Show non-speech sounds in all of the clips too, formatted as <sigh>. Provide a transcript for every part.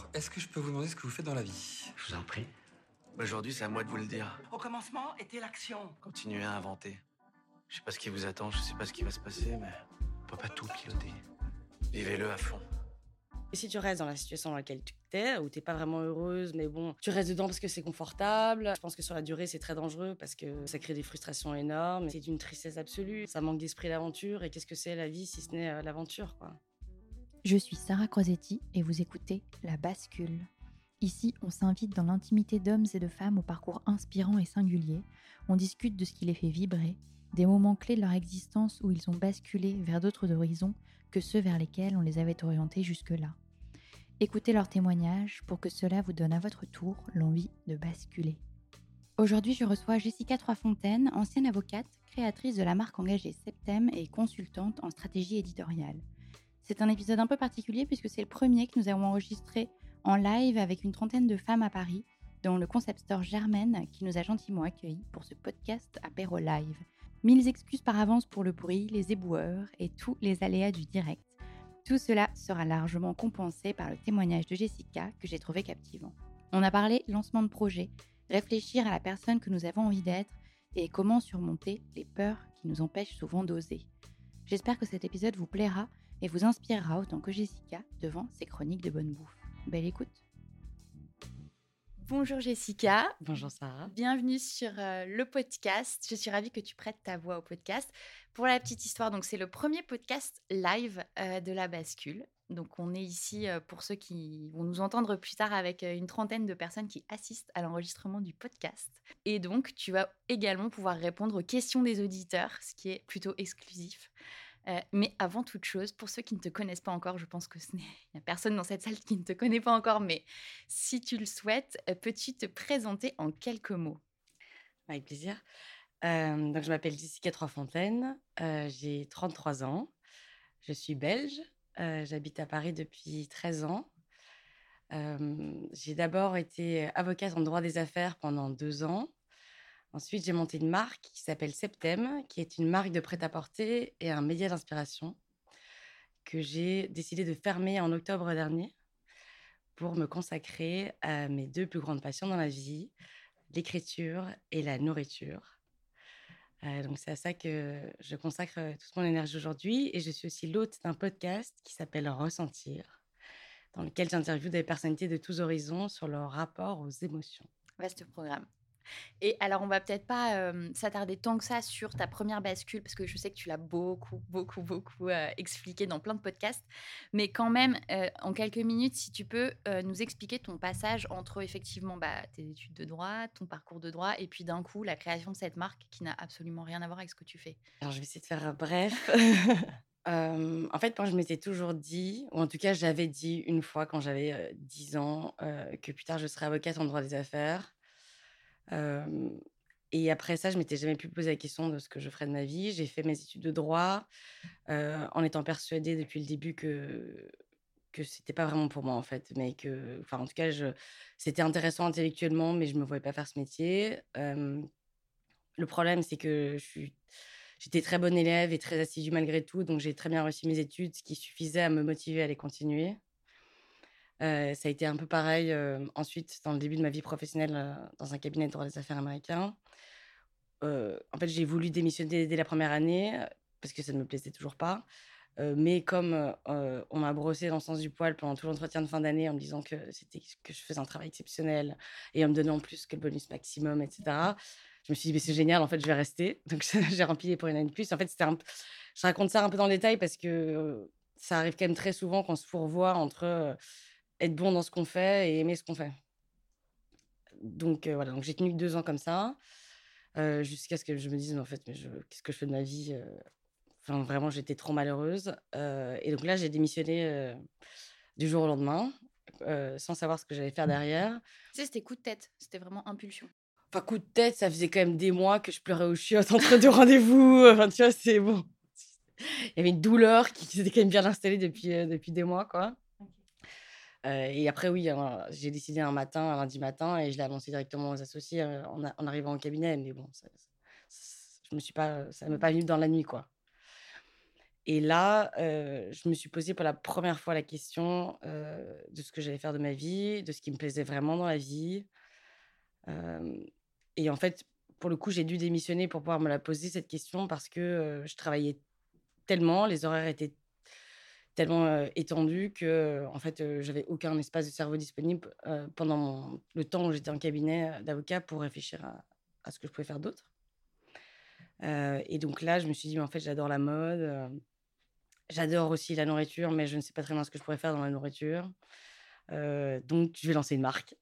Alors, est-ce que je peux vous demander ce que vous faites dans la vie? Je vous en prie. Aujourd'hui, c'est à moi de vous le dire. Au commencement était l'action. Continuez à inventer. Je sais pas ce qui vous attend, je sais pas ce qui va se passer, mais on peut pas tout piloter. Vivez-le à fond. Et si tu restes dans la situation dans laquelle tu es, où t'es pas vraiment heureuse, mais bon, tu restes dedans parce que c'est confortable, je pense que sur la durée, c'est très dangereux parce que ça crée des frustrations énormes. C'est d'une tristesse absolue. Ça manque d'esprit d'aventure. Et qu'est-ce que c'est la vie si ce n'est euh, l'aventure, quoi? Je suis Sarah Crosetti et vous écoutez La Bascule. Ici, on s'invite dans l'intimité d'hommes et de femmes au parcours inspirant et singulier. On discute de ce qui les fait vibrer, des moments clés de leur existence où ils ont basculé vers d'autres horizons que ceux vers lesquels on les avait orientés jusque-là. Écoutez leurs témoignages pour que cela vous donne à votre tour l'envie de basculer. Aujourd'hui, je reçois Jessica Troisfontaine, ancienne avocate, créatrice de la marque engagée Septem et consultante en stratégie éditoriale. C'est un épisode un peu particulier puisque c'est le premier que nous avons enregistré en live avec une trentaine de femmes à Paris, dont le concept store Germaine qui nous a gentiment accueillis pour ce podcast apéro live. Mille excuses par avance pour le bruit, les éboueurs et tous les aléas du direct. Tout cela sera largement compensé par le témoignage de Jessica que j'ai trouvé captivant. On a parlé lancement de projet, réfléchir à la personne que nous avons envie d'être et comment surmonter les peurs qui nous empêchent souvent d'oser. J'espère que cet épisode vous plaira et vous inspirera autant que Jessica devant ses chroniques de bonne bouffe. Belle écoute Bonjour Jessica. Bonjour Sarah. Bienvenue sur euh, le podcast. Je suis ravie que tu prêtes ta voix au podcast. Pour la petite histoire, donc c'est le premier podcast live euh, de la bascule. Donc on est ici euh, pour ceux qui vont nous entendre plus tard avec une trentaine de personnes qui assistent à l'enregistrement du podcast. Et donc tu vas également pouvoir répondre aux questions des auditeurs, ce qui est plutôt exclusif. Euh, mais avant toute chose, pour ceux qui ne te connaissent pas encore, je pense que ce n'est a personne dans cette salle qui ne te connaît pas encore, mais si tu le souhaites, euh, peux-tu te présenter en quelques mots? Avec plaisir. Euh, donc je m'appelle Jessica Troisfontaine, j'ai 33 ans, je suis belge, j'habite à Paris depuis 13 ans. j'ai d'abord été avocate en droit des affaires pendant deux ans. Ensuite, j'ai monté une marque qui s'appelle Septem, qui est une marque de prêt-à-porter et un média d'inspiration que j'ai décidé de fermer en octobre dernier pour me consacrer à mes deux plus grandes passions dans la vie, l'écriture et la nourriture. Euh, donc c'est à ça que je consacre euh, toute mon énergie aujourd'hui et je suis aussi l'hôte d'un podcast qui s'appelle Ressentir, dans lequel j'interviewe des personnalités de tous horizons sur leur rapport aux émotions. Vaste programme. Et alors, on va peut-être pas s'attarder tant que ça sur ta première bascule, parce que je sais que tu l'as beaucoup, beaucoup, beaucoup expliqué dans plein de podcasts. Mais quand même, en quelques minutes, si tu peux nous expliquer ton passage entre effectivement bah, tes études de droit, ton parcours de droit, et puis d'un coup, la création de cette marque qui n'a absolument rien à voir avec ce que tu fais. Alors, je vais essayer de faire bref. <laughs> en fait, moi, je m'étais toujours dit, ou en tout cas, j'avais dit une fois quand j'avais 10 ans, que plus tard, je serais avocate en droit des affaires et après ça, je m'étais jamais pu poser la question de ce que je ferais de ma vie. J'ai fait mes études de droit en étant persuadée depuis le début que que c'était pas vraiment pour moi en fait, mais que, enfin en tout cas, c'était intéressant intellectuellement, mais je me voyais pas faire ce métier. le problème, c'est que j'étais très bonne élève et très assidue malgré tout, donc j'ai très bien réussi mes études, ce qui suffisait à me motiver à les continuer ça a été un peu pareil ensuite dans le début de ma vie professionnelle dans un cabinet de droit des affaires américain. en fait, j'ai voulu démissionner dès la première année parce que ça ne me plaisait toujours pas. mais comme on m'a brossé dans le sens du poil pendant tout l'entretien de fin d'année en me disant que c'était que je faisais un travail exceptionnel et en me donnant plus que le bonus maximum, etc. Je me suis dit, c'est génial, en fait, je vais rester. <laughs> Donc, j'ai rempli pour une année de plus. En fait, un... je raconte ça un peu dans le détail parce que ça arrive quand même très souvent qu'on se fourvoie entre être bon dans ce qu'on fait et aimer ce qu'on fait. Donc voilà, donc j'ai tenu deux ans comme ça, jusqu'à ce que je me dise, mais en fait, mais qu'est-ce que je fais de ma vie Enfin, vraiment, j'étais trop malheureuse. et donc là, j'ai démissionné du jour au lendemain, sans savoir ce que j'allais faire derrière. Tu sais, c'était coup de tête, c'était vraiment impulsion. Enfin, coup de tête, ça faisait quand même des mois que je pleurais au chiottes entre deux rendez-vous. Enfin, tu vois, c'est bon. Il y avait une douleur qui s'était quand même bien installée depuis, depuis des mois, quoi et après, oui, j'ai décidé un matin, un lundi matin, et je l'ai annoncé directement aux associés en, arrivant au cabinet. Mais bon, ça, ça m'est pas venu dans la nuit, quoi. Et là, heu, je me suis posé pour la première fois la question, de ce que j'allais faire de ma vie, de ce qui me plaisait vraiment dans la vie. Et en fait, pour le coup, j'ai dû démissionner pour pouvoir me la poser cette question parce que, je travaillais tellement, les horaires étaient tellement, heu, étendus que, en fait, j'avais aucun espace de cerveau disponible, pendant le temps où j'étais en cabinet, d'avocat pour réfléchir à ce que je pouvais faire d'autre. Et donc là, je me suis dit: «Mais en fait, j'adore la mode, j'adore aussi la nourriture, mais je ne sais pas très bien ce que je pourrais faire dans la nourriture. Donc je vais lancer une marque».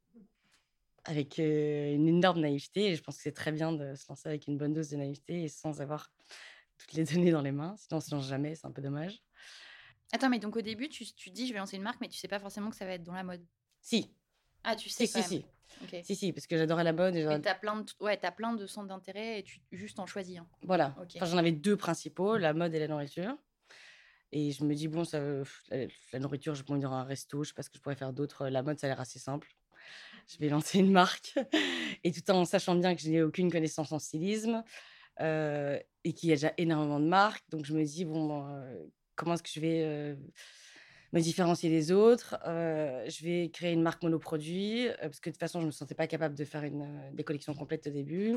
Avec, une énorme naïveté et je pense que c'est très bien de se lancer avec une bonne dose de naïveté et sans avoir toutes les <laughs> données dans les mains, sinon on se lance jamais, c'est un peu dommage. Attends, mais donc au début, tu tu dis: «Je vais lancer une marque», mais tu sais pas forcément que ça va être dans la mode? Si, Ah, tu sais si, quand si, même? si. OK. Si, si, parce que j'adorais la mode et Mais j'a tu as plein de ouais, as plein de centres d'intérêt et tu juste en choisis un? voilà. OK. Enfin, j'en avais 2 principaux, la mode et la nourriture et je me dis: «Bon, ça, la la nourriture, je vais prendre un resto, je sais pas ce que je pourrais faire d'autre, la mode, ça a l'air assez simple. Je vais lancer une marque» <laughs> et tout en sachant bien que je n'ai aucune connaissance en stylisme, heu et qu'il y a déjà énormément de marques. Donc je me dis: «Bon, heu, comment est-ce que je vais, heu, me différencier des autres?» heu, je vais créer une marque monoproduit, heu, parce que de toute façon, je me sentais pas capable de faire des collections complètes au début.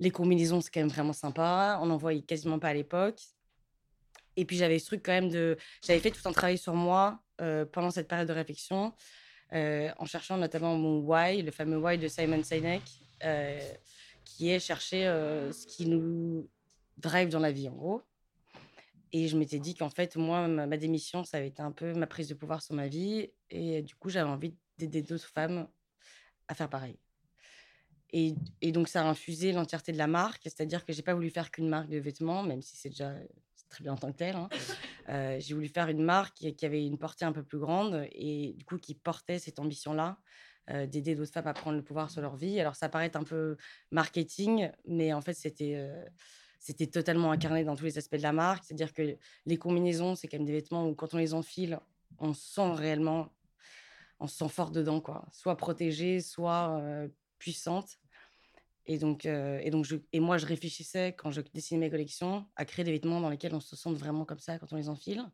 Les combinaisons, c'est quand même vraiment sympa. On n'en voyait quasiment pas à l'époque et puis j'avais ce truc quand même de j'avais fait tout un travail sur moi, pendant cette période de réflexion, en cherchant notamment mon why, le fameux why de Simon Sinek, qui est chercher, ce qui nous drive dans la vie, en gros et je m'étais dit qu'en fait, moi, ma démission, ça avait été un peu ma prise de pouvoir sur ma vie et du coup, j'avais envie d'aider d'autres femmes à faire pareil et donc ça a infusé l'entièreté de la marque, c'est-à-dire que j'ai pas voulu faire qu'une marque de vêtements, même si c'est déjà, très bien en tant que tel, hein. Heu, j'ai voulu faire une marque qui avait une portée un peu plus grande et du coup qui portait cette ambition-là, heu, d'aider d'autres femmes à prendre le pouvoir sur leur vie. Alors ça paraît un peu marketing, mais en fait c'était, heu, c'était totalement incarné dans tous les aspects de la marque. C'est-à-dire que les combinaisons, c'est quand même des vêtements où quand on les enfile, on se sent réellement on se sent fort dedans quoi, soit protégée, soit, heu, puissante et donc et donc je et moi je réfléchissais quand je dessinais mes collections à créer des vêtements dans lesquels on se sente vraiment comme ça quand on les enfile.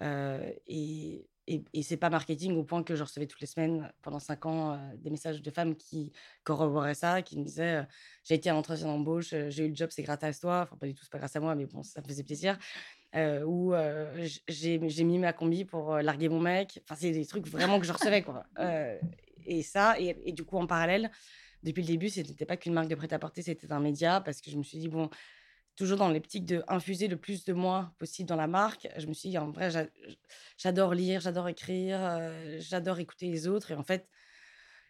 Et et et c'est pas marketing au point que je recevais toutes les semaines pendant 5 ans, des messages de femmes qui corroboraient ça, qui me disaient, «J'ai été à l'entretien d'embauche, j'ai eu le job, c'est grâce à toi». Enfin pas du tout, c'est pas grâce à moi, mais bon, ça me faisait plaisir. Ou j'ai mis ma combi pour, larguer mon mec. Enfin, c'est des trucs vraiment que je recevais, quoi. Et ça et et du coup, en parallèle, depuis le début, ce n'était pas qu'une marque de prêt-à-porter, c'était un média parce que je me suis dit: «Bon» toujours dans l'optique d'infuser le plus de moi possible dans la marque, je me suis dit: «En vrai, j'adore lire, j'adore écrire, heu, j'adore écouter les autres et en fait,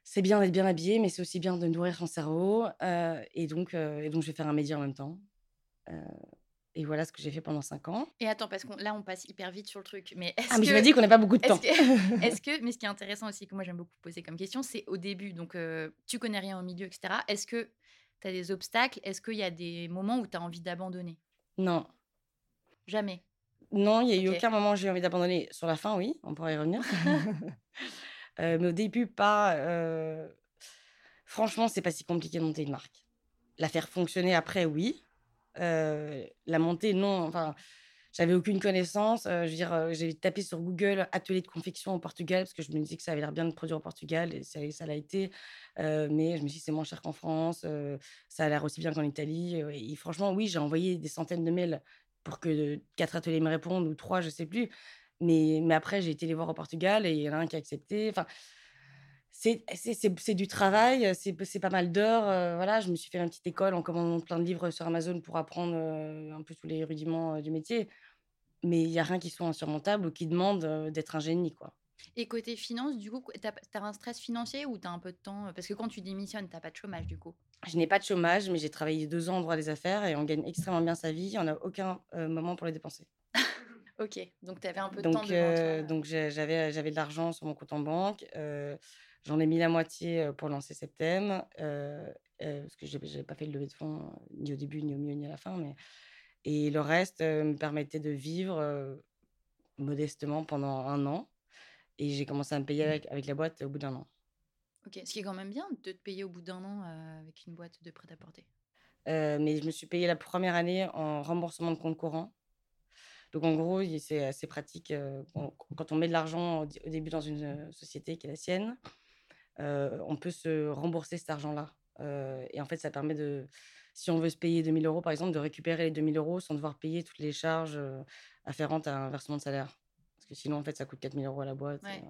c'est bien d'être bien habillé, mais c'est aussi bien de nourrir son cerveau». Heu et donc heu et donc je vais faire un média en même temps. Et voilà ce que j'ai fait pendant 5 ans. Et attends, parce qu'on là, on passe hyper vite sur le truc, mais est-ce Ah mais je me que dis qu'on n'a pas beaucoup de temps. que <laughs> est-ce que mais ce qui est intéressant aussi, que moi j'aime beaucoup poser comme question, c'est au début, donc tu connais rien au milieu et cetera. Est-ce que tu as des obstacles? Est-ce qu'il y a des moments où tu as envie d'abandonner? Non. Jamais? Non, il y a eu aucun moment où j'ai eu envie d'abandonner. Sur la fin, oui, on pourra y revenir. Heu, <laughs> mais au début, pas, heu franchement, c'est pas si compliqué de monter une marque. La faire fonctionner après, oui. Heu, la monter, non. Enfin, j'avais aucune connaissance, heu, je veux dire, heu, j'ai tapé sur Google «atelier de confection au Portugal» parce que je me disais que ça avait l'air bien de produire au Portugal et ça l'a été. Heu, mais je me suis dit: «C'est moins cher qu'en France, ça a l'air aussi bien qu'en Italie», et franchement, oui, j'ai envoyé des centaines de mails pour que 4 ateliers me répondent ou 3, je sais plus. Mais mais après, j'ai été les voir au Portugal et il y en a un qui a accepté. Enfin, c'est c'est du travail, c'est pas mal d'heures, heu, voilà. Je me suis fait ma petite école en commandant plein de livres sur Amazon pour apprendre, un peu tous les rudiments, du métier. Mais il y a rien qui soit insurmontable ou qui demande, d'être un génie, quoi. Et côté finances, du coup, tu as un stress financier ou tu as un peu de temps? Parce que quand tu démissionnes, tu as pas de chômage, du coup? Je n'ai pas de chômage, mais j'ai travaillé 2 ans en droit des affaires et on gagne extrêmement bien sa vie. On a aucun, moment pour les dépenser. <laughs> OK, donc tu avais un peu de temps Donc devant toi, heu, heu donc j'avais de l'argent sur mon compte en banque, j'en ai mis la moitié, pour lancer Septem, heu, parce que j'ai j'avais pas fait de levée de fonds, ni au début, ni au milieu, ni à la fin, mais et le reste, me permettait de vivre, modestement pendant 1 an et j'ai commencé à me payer avec avec la boîte au bout d'1 an. OK, ce qui est quand même bien de te payer au bout d'1 an, avec une boîte de prêt-à-porter. Mais je me suis payée la 1re année en remboursement de compte courant. Donc en gros, c'est assez pratique quand on met de l'argent au début dans une société qui est la sienne, on peut se rembourser cet argent-là. et en fait, ça permet de, si on veut se payer 2000 euros par exemple, de récupérer les 2000 euros sans devoir payer toutes les charges afférentes à un versement de salaire. Parce que sinon, en fait, ça coûte 4000 euros à la boîte. Ouais.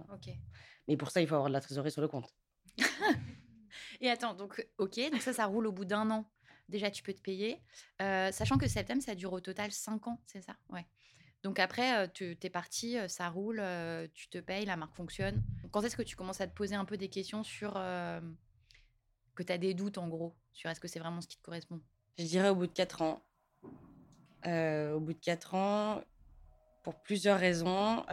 Mais pour ça, il faut avoir de la trésorerie sur le compte. <laughs> et attends, donc, ok, donc ça, ça roule au bout d'un an. Déjà, tu peux te payer. sachant que Septem, ça dure au total 5 ans, c'est ça? Ouais. Donc après, tu es parti, ça roule, tu te payes, la marque fonctionne. Quand est-ce que tu commences à te poser un peu des questions sur... que tu as des doutes en gros, sur est-ce que c'est vraiment ce qui te correspond? Je dirais au bout de 4 ans. au bout de 4 ans, pour plusieurs raisons.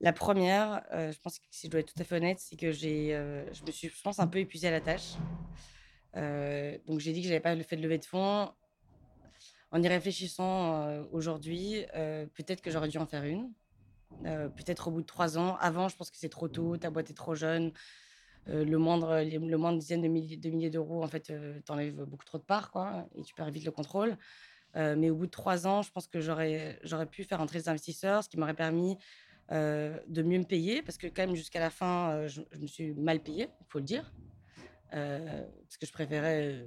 la première, je pense que si je dois être tout à fait honnête, c'est que j'ai, je me suis, je pense, un peu épuisée à la tâche. donc j'ai dit que j'avais pas le fait de lever de fonds en y réfléchissant aujourd'hui, peut-être que j'aurais dû en faire une. peut-être au bout de trois ans. Avant, je pense que c'est trop tôt, ta boîte est trop jeune. le moindre, le moindre dizaine de milliers, de milliers d'euros, en fait, t'enlève beaucoup trop de parts, quoi, et tu perds vite le contrôle. mais au bout de trois ans, je pense que j'aurais, j'aurais pu faire entrer des investisseurs, ce qui m'aurait permis de mieux me payer, parce que quand même jusqu'à la fin, je, je, me suis mal payée, il faut le dire, parce que je préférais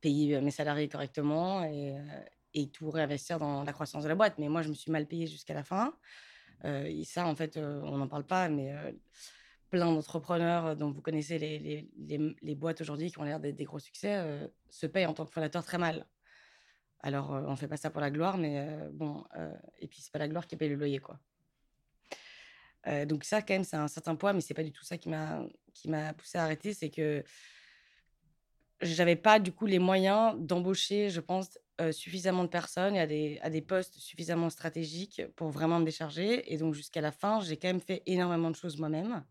payer mes salariés correctement et, tout réinvestir dans la croissance de la boîte. Mais moi, je me suis mal payée jusqu'à la fin. et ça, en fait, on n'en parle pas, mais plein d'entrepreneurs dont vous connaissez les, boîtes aujourd'hui qui ont l'air d'être des gros succès se payent en tant que fondateur très mal. Alors, on ne fait pas ça pour la gloire, mais bon, et puis c'est pas la gloire qui paye le loyer, quoi. donc ça, quand même, c'est un certain poids, mais c'est pas du tout ça qui m'a qui poussé à arrêter, c'est que j'avais pas du coup les moyens d'embaucher, je pense, suffisamment de personnes et à des, à des postes suffisamment stratégiques pour vraiment me décharger. Et donc jusqu'à la fin, j'ai quand même fait énormément de choses moi-même.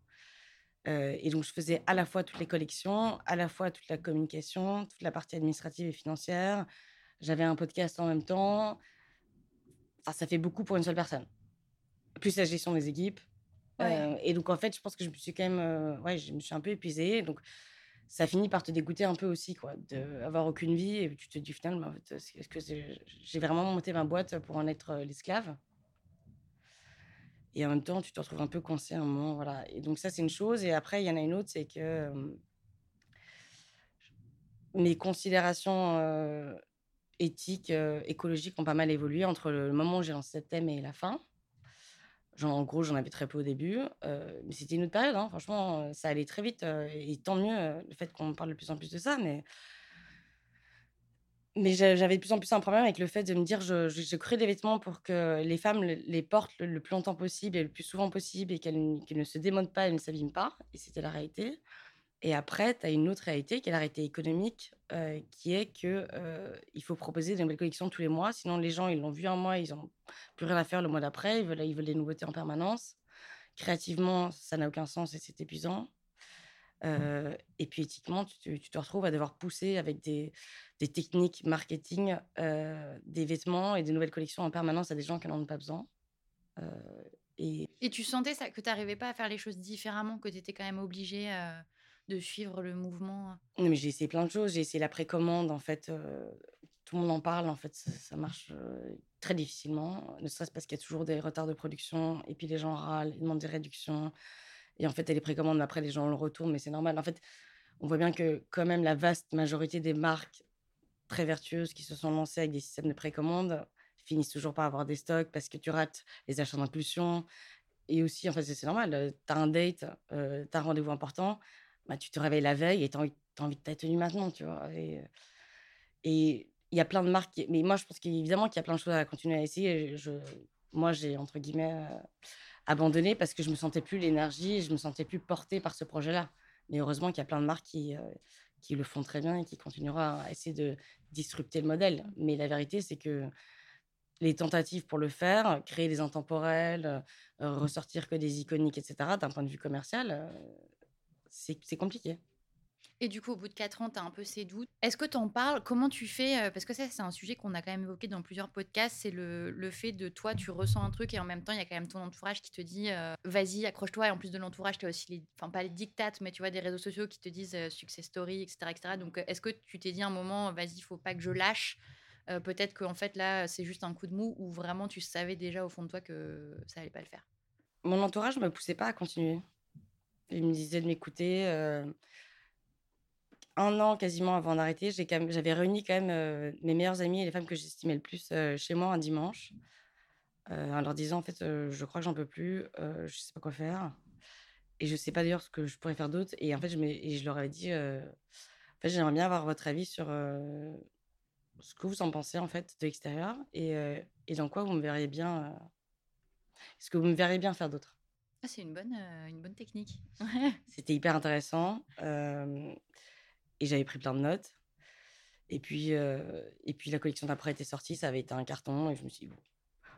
et donc je faisais à la fois toutes les collections, à la fois toute la communication, toute la partie administrative et financière. J'avais un podcast en même temps. Enfin, ça fait beaucoup pour une seule personne. Plus la gestion des équipes. et donc en fait, je pense que je me suis quand même, ouais, je me suis un peu épuisée. Donc ça finit par te dégoûter un peu aussi, quoi, d'avoir aucune vie. Et tu te dis finalement, est-ce que j'ai vraiment monté ma boîte pour en être l'esclave? Et en même temps, tu te retrouves un peu coincé à un moment, voilà. Et donc ça, c'est une chose. Et après, il y en a une autre, c'est que mes considérations éthiques, écologiques ont pas mal évolué entre le moment où j'ai lancé cette thème et la fin en gros, j'en avais très peu au début, mais c'était une autre période. Hein. Franchement, ça allait très vite. et tant mieux le fait qu'on parle de plus en plus de ça. Mais, mais j'avais de plus en plus un problème avec le fait de me dire je, je, crée des vêtements pour que les femmes les portent le, plus longtemps possible et le plus souvent possible et qu'elles ne se démontent pas, elles ne s'abîment pas. Et c'était la réalité. Et après, tu as une autre réalité qui est la réalité économique, qui est que il faut proposer des nouvelles collections tous les mois. Sinon, les gens, ils l'ont vu un mois, ils n'ont plus rien à faire le mois d'après. Ils veulent, ils veulent des nouveautés en permanence. Créativement, ça n'a aucun sens et c'est épuisant. et puis éthiquement, tu, te retrouves à devoir pousser avec des, des techniques marketing des vêtements et des nouvelles collections en permanence à des gens qui n'en ont pas besoin. et... et tu sentais ça, que tu n'arrivais pas à faire les choses différemment, que tu étais quand même obligé de suivre le mouvement? Non, mais j'ai essayé plein de choses. J'ai essayé la précommande, en fait. tout le monde en parle, en fait. Ça, marche très difficilement. Ne serait-ce parce qu'il y a toujours des retards de production. Et puis les gens râlent, ils demandent des réductions. Et en fait, a les précommandes, mais après, les gens le retournent. Mais c'est normal. En fait, on voit bien que, quand même, la vaste majorité des marques très vertueuses qui se sont lancées avec des systèmes de précommande finissent toujours par avoir des stocks parce que tu rates les achats d'impulsion. Et aussi, en fait, c'est normal. Tu as un date, tu as un rendez-vous important bah, tu te réveilles la veille et tu as, envie de ta tenue maintenant, tu vois. Et il y a plein de marques. Mais moi, je pense qu'évidemment qu'il y a plein de choses à continuer à essayer. Je, moi, j'ai, entre guillemets, abandonné parce que je me sentais plus l'énergie je me sentais plus portée par ce projet-là. Mais heureusement qu'il y a plein de marques qui, qui le font très bien et qui continueront à essayer de disrupter le modèle. Mais la vérité, c'est que les tentatives pour le faire, créer des intemporels, ressortir que des iconiques, etc., d'un point de vue commercial, c'est compliqué. Et du coup, au bout de 4 ans, tu as un peu ces doutes. Est-ce que tu en parles? Comment tu fais Parce que ça, c'est un sujet qu'on a quand même évoqué dans plusieurs podcasts. C'est le, le, fait de toi, tu ressens un truc et en même temps, il y a quand même ton entourage qui te dit vas-y, accroche-toi. Et en plus de l'entourage, tu as aussi, les, enfin, pas les dictates, mais tu vois, des réseaux sociaux qui te disent success story, etc. etc. Donc, est-ce que tu t'es dit un moment vas-y, il faut pas que je lâche? Euh, peut-être qu'en fait là, c'est juste un coup de mou ou vraiment tu savais déjà au fond de toi que ça allait pas le faire? Mon entourage me poussait pas à continuer. Il me disait de m'écouter. euh, un an quasiment avant d'arrêter, j'avais réuni quand même euh, mes meilleures amies et les femmes que j'estimais le plus euh, chez moi un dimanche, en leur disant en fait, je crois que j'en peux plus, euh, je sais pas quoi faire, et je sais pas d'ailleurs ce que je pourrais faire d'autre. Et en fait, je, et je leur avais dit, en fait, j'aimerais bien avoir votre avis sur ce que vous en pensez en fait de l'extérieur et, et dans quoi vous me verriez bien, euh, ce que vous me verriez bien faire d'autre? Ah, c'est une bonne, euh, une bonne technique. <laughs> C'était hyper intéressant. euh, et j'avais pris plein de notes. Et puis, euh, et puis la collection d'après était sortie, ça avait été un carton. Et je me suis dit, bon,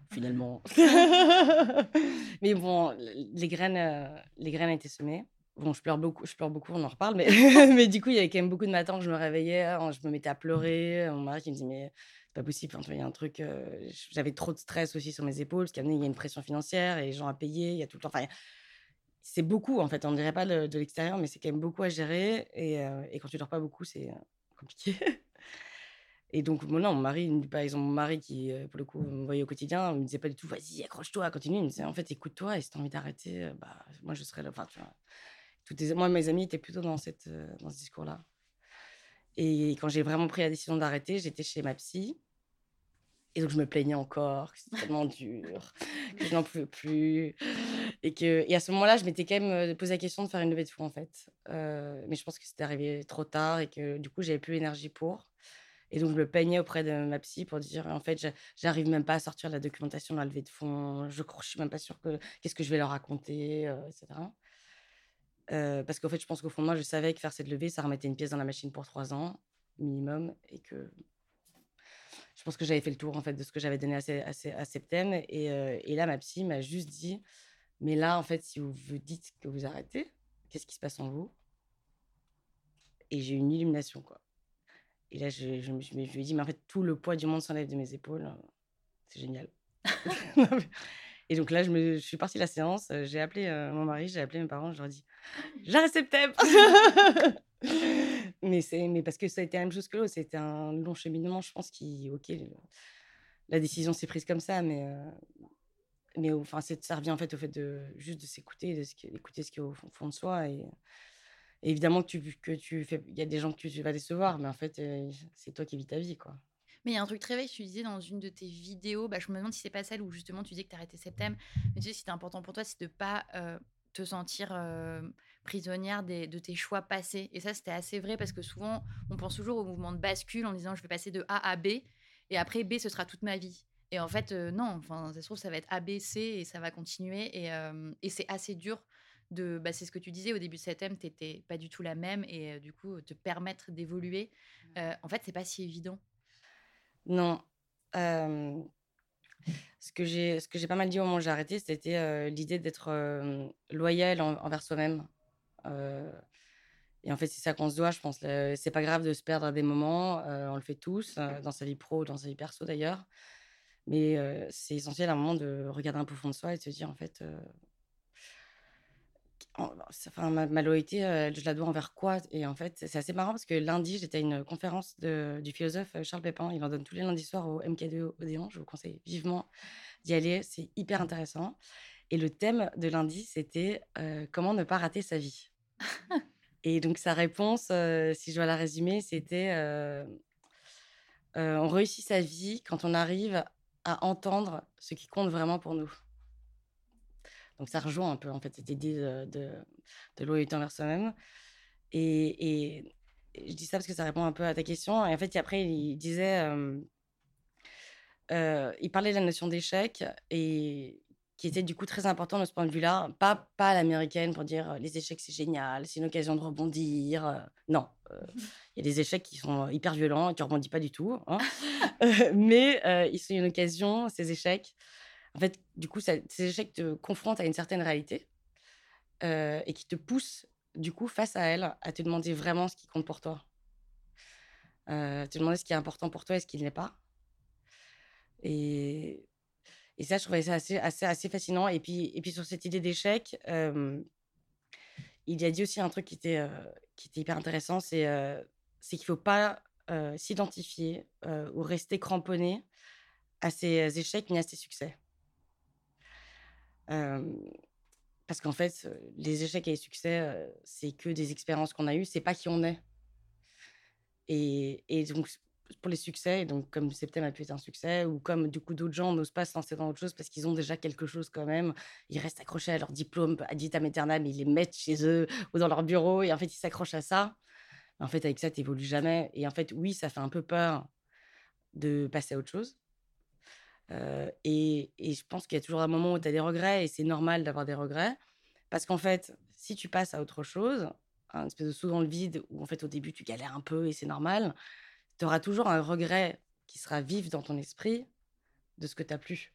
finalement. <laughs> mais bon, les graines, euh, les graines étaient semées. Bon, je pleure beaucoup, je pleure beaucoup, on en reparle. Mais, <laughs> mais du coup, il y avait quand même beaucoup de matins où je me réveillais, hein, je me mettais à pleurer. Mon mari qui me dit, mais pas possible. Il y a un truc. J'avais trop de stress aussi sur mes épaules, parce qu'il y a une pression financière et les gens à payer. Il y a tout le temps. Enfin, c'est beaucoup en fait. On ne dirait pas de, l'extérieur, mais c'est quand même beaucoup à gérer. Et, et quand tu dors pas beaucoup, c'est compliqué. <laughs> et donc, bon, non, mon mari, il par exemple, mon mari qui, pour le coup, me voyait au quotidien, il me disait pas du tout, vas-y, accroche-toi, continue. Il me disait, en fait, écoute-toi, et si tu as envie d'arrêter, bah, moi, je serai là. Enfin. Toutes Moi, mes amis étaient plutôt dans, cette, dans ce discours-là. Et quand j'ai vraiment pris la décision d'arrêter, j'étais chez ma psy. Et donc, je me plaignais encore, que c'était tellement dur, <laughs> que je n'en pouvais plus. Et, que, et à ce moment-là, je m'étais quand même euh, posé la question de faire une levée de fonds, en fait. Euh, mais je pense que c'était arrivé trop tard et que du coup, j'avais plus l'énergie pour. Et donc, je me plaignais auprès de ma psy pour dire, en fait, j'a- j'arrive même pas à sortir la documentation de la levée de fonds. Je ne suis même pas sûre que qu'est-ce que je vais leur raconter, euh, etc. Euh, parce qu'en fait, je pense qu'au fond de moi, je savais que faire cette levée, ça remettait une pièce dans la machine pour trois ans minimum, et que je pense que j'avais fait le tour en fait de ce que j'avais donné à, Septem. Et, euh, et là, ma psy m'a juste dit, mais là, en fait, si vous vous dites que vous arrêtez, qu'est-ce qui se passe en vous? Et j'ai eu une illumination, quoi. Et là, je, lui ai dit, mais en fait, tout le poids du monde s'enlève de mes épaules. C'est génial. <laughs> et donc là, je, me, je suis partie de la séance. euh, J'ai appelé euh, mon mari, j'ai appelé mes parents, je leur ai dit, j'arrête Septem <laughs> <laughs> mais, mais parce que ça a été la même chose que l'autre. C'était un long cheminement, je pense, qui, ok, le- la décision s'est prise comme ça, mais, euh, mais enfin, ça revient en fait au fait de juste de s'écouter, d'écouter ce qui est au fond, de soi. Et, et évidemment que tu, que tu fais, il y a des gens que tu vas décevoir, mais en fait, euh, c'est toi qui vis ta vie, quoi. Mais il y a un truc très vrai que tu disais dans une de tes vidéos, bah, je me demande si c'est pas celle où justement tu disais que tu arrêté septembre, mais tu sais, c'était important pour toi, c'est de pas euh, te sentir euh, prisonnière des- de tes choix passés. Et ça, c'était assez vrai parce que souvent, on pense toujours au mouvement de bascule en disant je vais passer de A à B et après B, ce sera toute ma vie. Et en fait, euh, non, enfin, ça se trouve, ça va être A, B, C et ça va continuer. Et, et c'est assez dur de. Bah, c'est ce que tu disais au début de septembre, tu n'étais pas du tout la même et euh, du coup, te permettre d'évoluer, euh, en fait, c'est pas si évident. Non. euh, ce que j'ai pas mal dit au moment où j'ai arrêté, c'était euh, l'idée d'être euh, loyal en- envers soi-même. Euh, et en fait, c'est ça qu'on se doit, je pense. C'est pas grave de se perdre à des moments, on le fait tous, dans sa vie pro, dans sa vie perso d'ailleurs. Mais c'est essentiel à un moment de regarder un peu au fond de soi et de se dire, en fait, enfin, ma, ma loyauté, euh, je la dois envers quoi? Et en fait, c'est assez marrant parce que lundi, j'étais à une conférence de- du philosophe euh, Charles Pépin. Il en donne tous les lundis soirs au MK2 Odéon. Je vous conseille vivement d'y aller. C'est hyper intéressant. Et le thème de lundi, c'était euh, comment ne pas rater sa vie? <laughs> Et donc, sa réponse, euh, si je dois la résumer, c'était on réussit sa vie quand on arrive à entendre ce qui compte vraiment pour nous. Donc ça rejoint un peu en fait cette idée de, de, de loyauté envers soi-même. Et, et- et je dis ça parce que ça répond un peu à ta question. Et en fait, après, il disait, euh, euh, il parlait de la notion d'échec et qui était du coup très important de ce point de vue-là. Pas, pas à l'américaine pour dire les échecs c'est génial, c'est une occasion de rebondir. non, euh, <laughs> il y a des échecs qui sont hyper violents et tu rebondis pas du tout. hein. <laughs> Euh, mais ils sont une occasion, ces échecs. En fait, du coup, ces échecs te confrontent à une certaine réalité euh, et qui te poussent, du coup, face à elle, à te demander vraiment ce qui compte pour toi. Euh, te demander ce qui est important pour toi et ce qui ne l'est pas. Et, ça, je trouvais ça assez, fascinant. Et puis, et puis sur cette idée d'échec, euh, il a dit aussi un truc qui était, qui était hyper intéressant, c'est qu'il ne faut pas s'identifier ou rester cramponné à ses échecs ni à ses succès. Parce qu'en fait, les échecs et les succès, c'est que des expériences qu'on a eues, c'est pas qui on est. Et, donc, pour les succès, donc comme Septem a pu être un succès, ou comme du coup d'autres gens n'osent pas se lancer dans autre chose parce qu'ils ont déjà quelque chose quand même, ils restent accrochés à leur diplôme ad vitam aeternam, ils les mettent chez eux ou dans leur bureau, et en fait, ils s'accrochent à ça. En fait, avec ça, tu jamais. Et en fait, oui, ça fait un peu peur de passer à autre chose. Euh, et, je pense qu'il y a toujours un moment où tu as des regrets, et c'est normal d'avoir des regrets. Parce qu'en fait, si tu passes à autre chose, un espèce de saut dans le vide, où en fait au début tu galères un peu et c'est normal, tu auras toujours un regret qui sera vif dans ton esprit de ce que tu as plus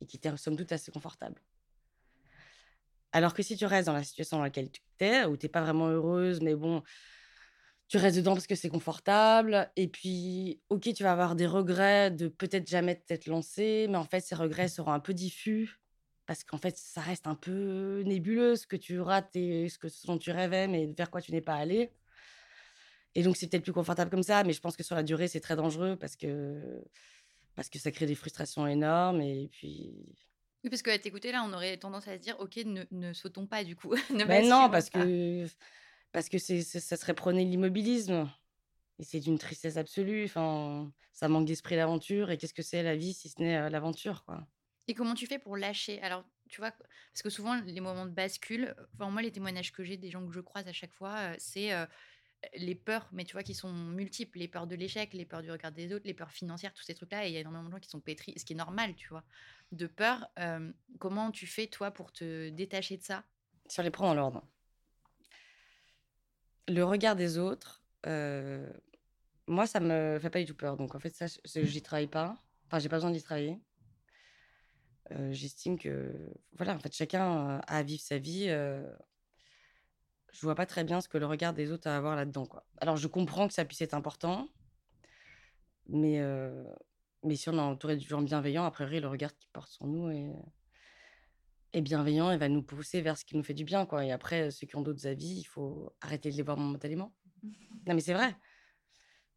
et qui t'est somme toute assez confortable. Alors que si tu restes dans la situation dans laquelle tu es, où tu n'es pas vraiment heureuse, mais bon, tu restes dedans parce que c'est confortable. Et puis, ok, tu vas avoir des regrets de peut-être jamais t'être lancé, mais en fait, ces regrets seront un peu diffus parce qu'en fait, ça reste un peu nébuleux ce que tu rates et ce, que, ce dont tu rêvais, mais vers quoi tu n'es pas allé. Et donc, c'est peut-être plus confortable comme ça, mais je pense que sur la durée, c'est très dangereux parce que, parce que ça crée des frustrations énormes. Et puis. Oui, parce qu'à t'écouter là, on aurait tendance à se dire, ok, ne, ne sautons pas du coup. <laughs> ne Mais non, basculons parce que, parce que c'est, ça serait prôner l'immobilisme. Et c'est d'une tristesse absolue. Enfin, ça manque d'esprit d'aventure. Et qu'est-ce que c'est la vie si ce n'est euh, l'aventure, quoi? Et comment tu fais pour lâcher? Alors, tu vois, parce que souvent, les moments de bascule, enfin, moi, les témoignages que j'ai des gens que je croise à chaque fois, euh, c'est euh, les peurs, mais tu vois, qui sont multiples. Les peurs de l'échec, les peurs du regard des autres, les peurs financières, tous ces trucs-là. Et il y a énormément de gens qui sont pétris, ce qui est normal, tu vois, de peur. Comment tu fais, toi, pour te détacher de ça? Si on les prend dans l'ordre. Le regard des autres, euh, moi, ça me fait pas du tout peur. Donc, en fait, ça, je j'y travaille pas. Enfin, j'ai pas besoin d'y travailler. Euh, J'estime que, voilà, en fait, chacun a à vivre sa vie. euh, je vois pas très bien ce que le regard des autres a à voir là-dedans, quoi. Alors, je comprends que ça puisse être important, mais, mais si on est entouré de gens bienveillants, a priori, le regard qu'ils portent sur nous est, est bienveillant et va nous pousser vers ce qui nous fait du bien, quoi. Et après, ceux qui ont d'autres avis, il faut arrêter de les voir momentanément. Non, mais c'est vrai.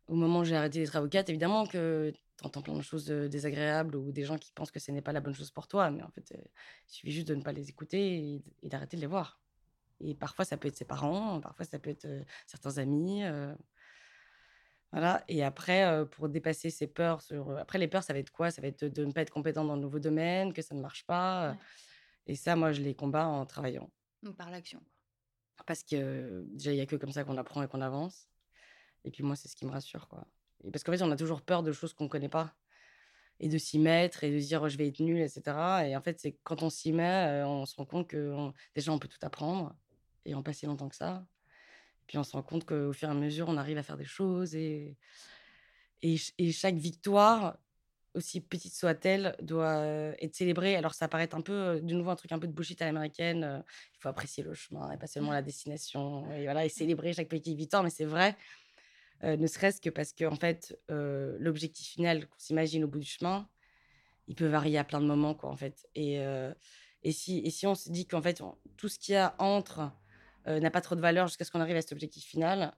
Au moment où j'ai arrêté d'être avocate, évidemment que tu entends plein de choses euh, désagréables ou des gens qui pensent que ce n'est pas la bonne chose pour toi, mais en fait, euh, il suffit juste de ne pas les écouter et, et d'arrêter de les voir. Et parfois, ça peut être ses parents, parfois, ça peut être euh, certains amis. voilà. Et après, pour dépasser ses peurs Après, les peurs, ça va être quoi? Ça va être de, ne pas être compétent dans le nouveau domaine, que ça ne marche pas. Et ça, moi, je les combats en travaillant. Donc, par l'action. Parce que déjà, il n'y a que comme ça qu'on apprend et qu'on avance. Et puis moi, c'est ce qui me rassure, quoi. Et parce qu'en fait, on a toujours peur de choses qu'on ne connaît pas. Et de s'y mettre et de se dire, oh, je vais être nul, etc. Et en fait, c'est quand on s'y met, euh, on se rend compte que on- déjà, on peut tout apprendre. Et en pas si longtemps que ça. Puis on se rend compte qu'au fur et à mesure, on arrive à faire des choses. Et, et, ch- et chaque victoire, aussi petite soit-elle, doit être célébrée. Alors, ça paraît un peu, de nouveau, un truc un peu de bullshit à l'américaine. il faut apprécier le chemin et pas seulement la destination. Et voilà, et célébrer chaque petite victoire. Mais c'est vrai, euh, ne serait-ce que parce que, en fait, euh, l'objectif final qu'on s'imagine au bout du chemin, il peut varier à plein de moments, quoi, en fait. Et, euh, et, si, et si on se dit qu'en fait, on- tout ce qu'il y a entre n'a pas trop de valeur jusqu'à ce qu'on arrive à cet objectif final,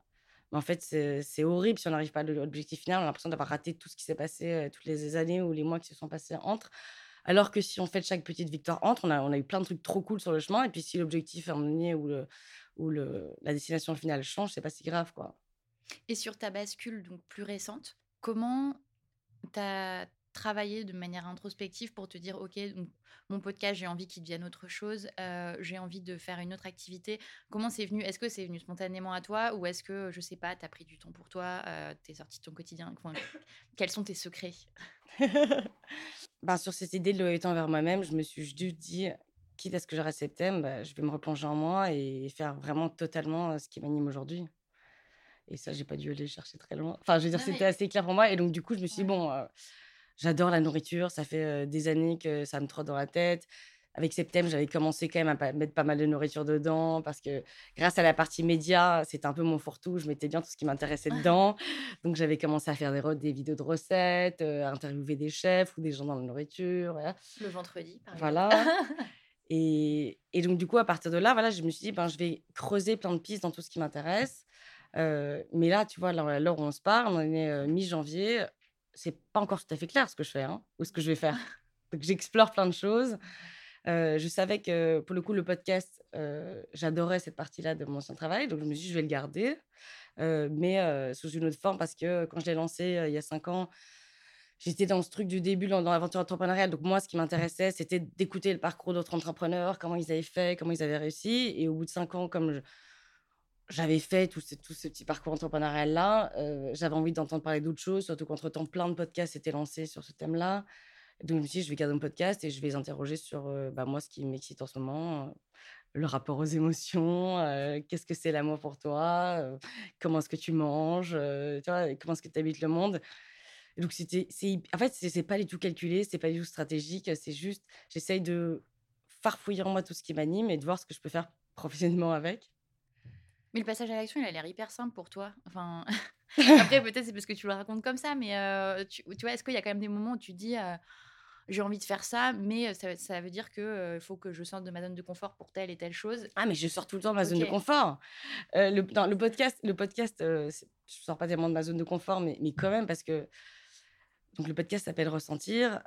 mais en fait, c'est horrible si on n'arrive pas à l'objectif final. On a l'impression d'avoir raté tout ce qui s'est passé toutes les années ou les mois qui se sont passés entre. Alors que si on fait chaque petite victoire entre, on a, on a eu plein de trucs trop cool sur le chemin. Et puis si l'objectif à un ou, le, ou le, la destination finale change, c'est pas si grave, quoi. Et sur ta bascule donc plus récente, comment tu as travaillé de manière introspective pour te dire ok donc mon podcast j'ai envie qu'il devienne autre chose euh, j'ai envie de faire une autre activité comment c'est venu? Est-ce que c'est venu spontanément à toi ou est-ce que je sais pas tu as pris du temps pour toi euh, t'es sorti de ton quotidien? Enfin, quels sont tes secrets? <laughs> Ben, sur cette idée de lever vers moi-même, je me suis juste dit, quitte à ce que j'arrête septembre, bah, je vais me replonger en moi et faire vraiment totalement euh, ce qui m'anime aujourd'hui. Et ça, j'ai pas dû aller chercher très loin. Enfin, je veux dire, mais- c'était assez clair pour moi. Et donc, du coup, je me suis dit, Ouais. bon, euh, j'adore la nourriture. Ça fait des années que ça me trotte dans la tête. Avec Septem, j'avais commencé quand même à mettre pas mal de nourriture dedans parce que grâce à la partie média, c'était un peu mon fourre-tout. Je mettais bien tout ce qui m'intéressait dedans. Donc, j'avais commencé à faire des, vidéos de recettes, à interviewer des chefs ou des gens dans la nourriture. voilà. le vendredi par Voilà. <laughs> Et, et donc, du coup, à partir de là, voilà, je me suis dit, ben, je vais creuser plein de pistes dans tout ce qui m'intéresse. Euh, mais là, tu vois, là, où on se parle, on est euh, mi-janvier, c'est pas encore tout à fait clair ce que je fais hein, ou ce que je vais faire. <laughs> Donc j'explore plein de choses. Euh, je savais que pour le coup, le podcast, euh, j'adorais cette partie-là de mon ancien travail, donc je me suis dit, je vais le garder, euh, mais sous une autre forme, parce que quand je l'ai lancé il y a cinq ans, j'étais dans ce truc du début, dans, dans l'aventure entrepreneuriale. Donc moi, ce qui m'intéressait, c'était d'écouter le parcours d'autres entrepreneurs, comment ils avaient fait, comment ils avaient réussi. Et au bout de cinq ans, comme je- j'avais fait tout ce, petit parcours entrepreneurial-là, euh, j'avais envie d'entendre parler d'autres choses, surtout qu'entre-temps, plein de podcasts étaient lancés sur ce thème-là. Donc je me suis dit, je vais garder mon podcast et je vais les interroger sur euh, bah, moi, ce qui m'excite en ce moment, euh, le rapport aux émotions, qu'est-ce que c'est l'amour pour toi, comment est-ce que tu manges, comment est-ce que tu habites le monde. Donc c'était, en fait, c'est c'est pas du tout calculé, c'est pas du tout stratégique, c'est juste, j'essaye de farfouiller en moi tout ce qui m'anime et de voir ce que je peux faire professionnellement avec. Mais le passage à l'action, il a l'air hyper simple pour toi. Enfin, <laughs> <laughs> après, peut-être c'est parce que tu le racontes comme ça, mais euh, tu, tu vois, est-ce qu'il y a quand même des moments où tu dis euh, j'ai envie de faire ça, mais ça, ça veut dire qu'il faut que je sorte de ma zone de confort pour telle et telle chose? Ah, mais je sors tout le temps de ma zone de confort. Le, non, le podcast, le podcast je sors pas tellement de ma zone de confort, mais, mais quand même, parce que donc le podcast s'appelle Ressentir.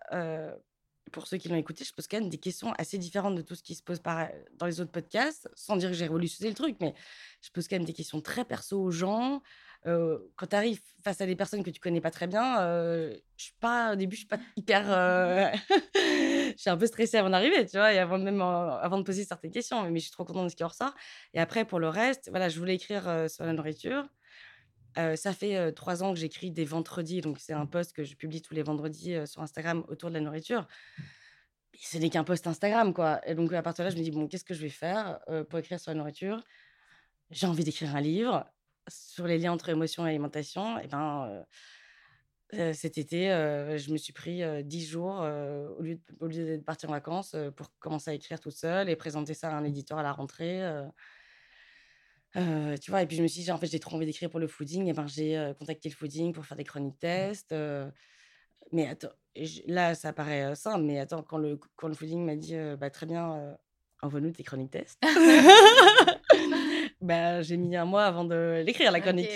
Euh, pour ceux qui l'ont écouté, je pose quand même des questions assez différentes de tout ce qui se pose par, dans les autres podcasts, sans dire que j'ai révolutionné le truc, mais je pose quand même des questions très perso aux gens. Euh, quand tu arrives face à des personnes que tu connais pas très bien, euh, je suis pas au début, je suis pas hyper. euh, <laughs> je suis un peu stressée avant d'arriver, tu vois, et avant même euh, avant de poser certaines questions, mais je suis trop contente de ce qui en ressort. Et après, pour le reste, voilà, je voulais écrire euh, sur la nourriture. Euh, ça fait euh, trois ans que j'écris des vendredis, donc c'est un post que je publie tous les vendredis euh, sur Instagram autour de la nourriture. Et ce n'est qu'un post Instagram, quoi. Et donc à partir de là, je me dis bon, qu'est-ce que je vais faire pour écrire sur la nourriture? J'ai envie d'écrire un livre sur les liens entre émotion et alimentation. Et ben cet été, je me suis pris 10 jours au lieu de, au lieu de partir en vacances pour commencer à écrire toute seule et présenter ça à un éditeur à la rentrée. Euh. Tu vois, et puis je me suis dit, en fait, j'ai trop envie d'écrire pour le fooding. Et ben, j'ai euh, contacté le fooding pour faire des chroniques tests. euh, mais attends, je- là, ça paraît simple, mais attends, quand le, quand le fooding m'a dit, bah, très bien, envoie-nous tes chroniques tests, <laughs> <laughs> bah, j'ai mis un mois avant de l'écrire, la chronique.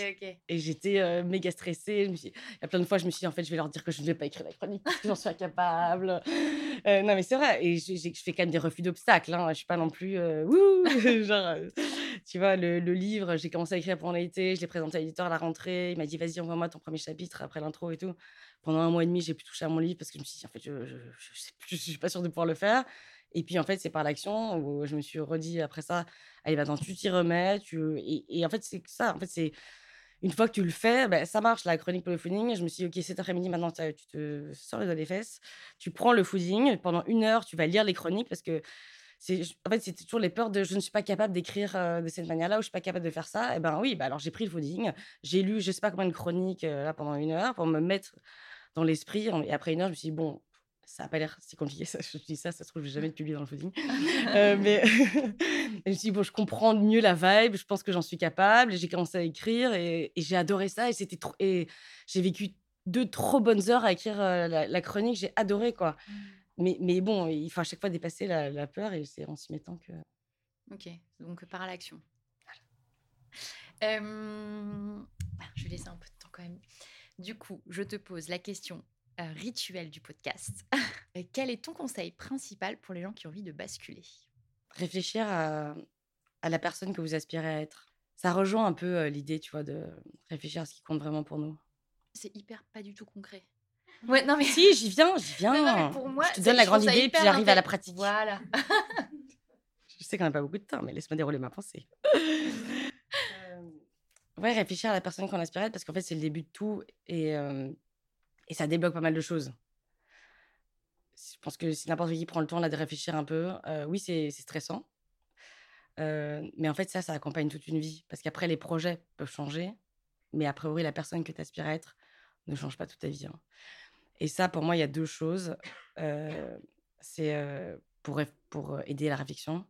Et j'étais méga stressée. Je me suis... Il y a plein de fois, je me suis dit, en fait, je vais leur dire que je ne vais pas écrire la chronique parce que j'en suis incapable. Non, mais c'est vrai. Et je, fais quand même des refus d'obstacles. Hein. Je suis pas non plus. wouh <laughs> Genre, tu vois, le, livre, j'ai commencé à écrire pendant l'été. Je l'ai présenté à l'éditeur à la rentrée. Il m'a dit, vas-y, envoie-moi ton premier chapitre après l'intro et tout. Pendant un mois et demi, j'ai pu toucher à mon livre parce que je me suis dit, en fait, je ne <laughs> suis pas sûre de pouvoir le faire. Et puis, en fait, c'est par l'action où je me suis redit après ça, allez, maintenant, tu t'y remets. Tu... Et, et en fait, c'est ça. En c'est une fois que tu le fais, ben, ça marche, la chronique pour le fooding. Je me suis dit, OK, cet après-midi, maintenant, tu te sors les doigts des fesses, tu prends le fooding, pendant une heure, tu vas lire les chroniques parce que c'est, en fait, c'était toujours les peurs de je ne suis pas capable d'écrire euh, de cette manière-là ou je suis pas capable de faire ça. Et ben oui, bah alors j'ai pris le fooding, j'ai lu je sais pas combien de chroniques euh, là pendant une heure pour me mettre dans l'esprit. Et après une heure, je me suis dit, bon, ça n'a pas l'air si compliqué, ça. Je dis ça, ça se trouve, je vais jamais être publié dans le fooding. Euh, <laughs> mais <laughs> je me suis dit, bon, je comprends mieux la vibe, je pense que j'en suis capable. J'ai commencé à écrire et, et j'ai adoré ça. Et c'était trop. Et j'ai vécu deux trop bonnes heures à écrire la, la chronique, j'ai adoré, quoi. Mais, mais bon, il faut à chaque fois dépasser la, la peur et c'est en s'y mettant que. Ok, donc par l'action. Euh, bah, je vais laisser un peu de temps quand même. Du coup, je te pose la question euh, rituelle du podcast. <laughs> Quel est ton conseil principal pour les gens qui ont envie de basculer? Réfléchir à, à la personne que vous aspirez à être. Ça rejoint un peu euh, l'idée, tu vois, de réfléchir à ce qui compte vraiment pour nous. C'est hyper pas du tout concret. Ouais, non mais Si, j'y viens, j'y viens. Non, non, mais pour moi, je te donne la grande idée, puis j'arrive à la pratique. Voilà. <laughs> Je sais qu'on n'a pas beaucoup de temps, mais laisse-moi dérouler ma pensée. Euh, ouais, réfléchir à la personne qu'on aspire à être, parce qu'en fait, c'est le début de tout et, euh, et ça débloque pas mal de choses. Je pense que si n'importe qui prend le temps là, de réfléchir un peu, euh, oui, c'est c'est stressant. Euh, mais en fait, ça, ça accompagne toute une vie. Parce qu'après, les projets peuvent changer, mais a priori, la personne que tu aspires à être ne change pas toute ta vie. hein. Et ça, pour moi, il y a deux choses. Euh, c'est euh, pour, euh, aider à la réflexion,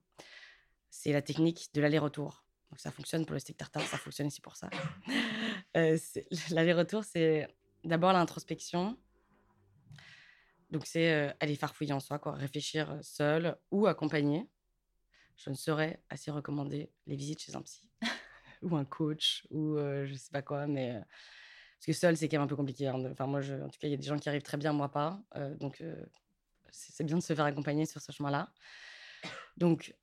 c'est la technique de l'aller-retour. Donc ça fonctionne pour le steak tartare, ça fonctionne aussi pour ça. <laughs> <laughs> L'aller-retour, c'est d'abord l'introspection. Donc c'est aller farfouiller en soi, quoi, réfléchir seul ou accompagné. Je ne saurais assez recommander les visites chez un psy. <laughs> ou un coach ou je sais pas quoi, mais parce que seul, c'est quand même un peu compliqué. Hein, enfin, moi, en tout cas, il y a des gens qui arrivent très bien, moi pas. donc, c'est bien de se faire accompagner sur ce chemin-là. Donc,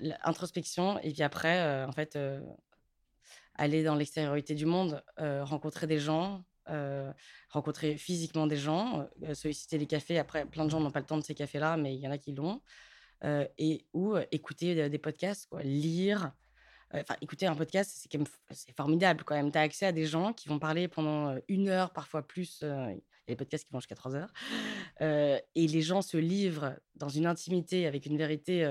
l'introspection, et puis après, en fait, aller dans l'extériorité du monde, rencontrer des gens, rencontrer physiquement des gens, solliciter les cafés. Après, plein de gens n'ont pas le temps de ces cafés-là, mais il y en a qui l'ont. et ou écouter des podcasts, quoi, lire. Enfin, écouter un podcast, c'est formidable quand même. Tu as accès à des gens qui vont parler pendant une heure, parfois plus. Il y a des podcasts qui vont jusqu'à trois heures. et les gens se livrent dans une intimité, avec une vérité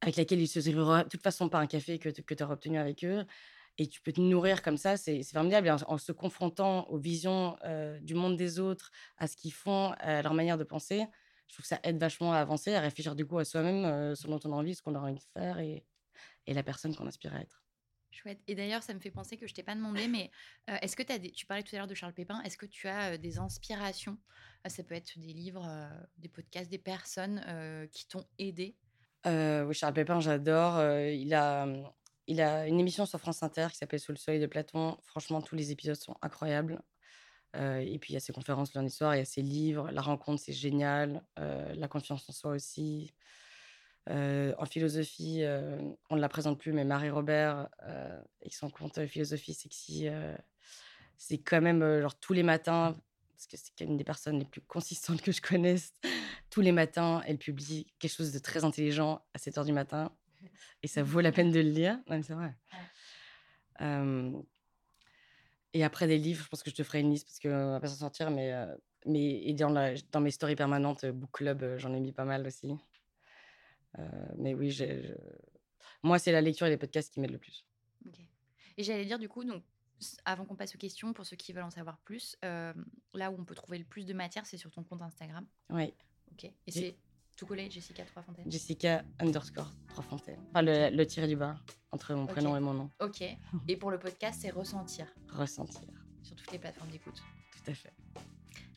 avec laquelle ils se livreront de toute façon pas un café que, tu auras obtenu avec eux et tu peux te nourrir comme ça, c'est formidable. en, se confrontant aux visions du monde des autres, à ce qu'ils font, à leur manière de penser, je trouve que ça aide vachement à avancer, à réfléchir du coup à soi-même, selon ton envie, ce qu'on a envie de faire et, et la personne qu'on aspire à être. Chouette. Et d'ailleurs, ça me fait penser que je t'ai pas demandé, mais est-ce que tu as des... tu parlais tout à l'heure de Charles Pépin, est-ce que tu as des inspirations? Ça peut être des livres, des podcasts, des personnes qui t'ont aidé? Oui, Charles Pépin, j'adore. il a il a une émission sur France Inter qui s'appelle Sous le soleil de Platon. Franchement, tous les épisodes sont incroyables. Euh, et puis, il y a ses conférences lundi soir, il y a ses livres. La rencontre, c'est génial. Euh, la confiance en soi aussi. Euh, en philosophie, on ne la présente plus, mais Marie-Robert, avec son compte Philosophie Sexy, c'est quand même genre tous les matins, parce que c'est une des personnes les plus consistantes que je connaisse. Tous les matins, elle publie quelque chose de très intelligent à 7 h du matin et ça vaut la peine de le lire. c'est vrai. et après des livres, je pense que je te ferai une liste parce qu'on va pas s'en sortir, mais, mais et dans, la, dans mes stories permanentes, Book Club, j'en ai mis pas mal aussi. Mais oui, moi, c'est la lecture et les podcasts qui m'aident le plus. Et j'allais dire, du coup, donc, avant qu'on passe aux questions, pour ceux qui veulent en savoir plus, là où on peut trouver le plus de matière, c'est sur ton compte Instagram. Oui. Ok. Et c'est tout collé, Jessica Trois-Fontaines. Jessica underscore Trois-Fontaines. Enfin, le, le tiré du bas entre mon prénom et mon nom. Ok. Et pour le podcast, c'est Ressentir. Ressentir. Sur toutes les plateformes d'écoute. Tout à fait.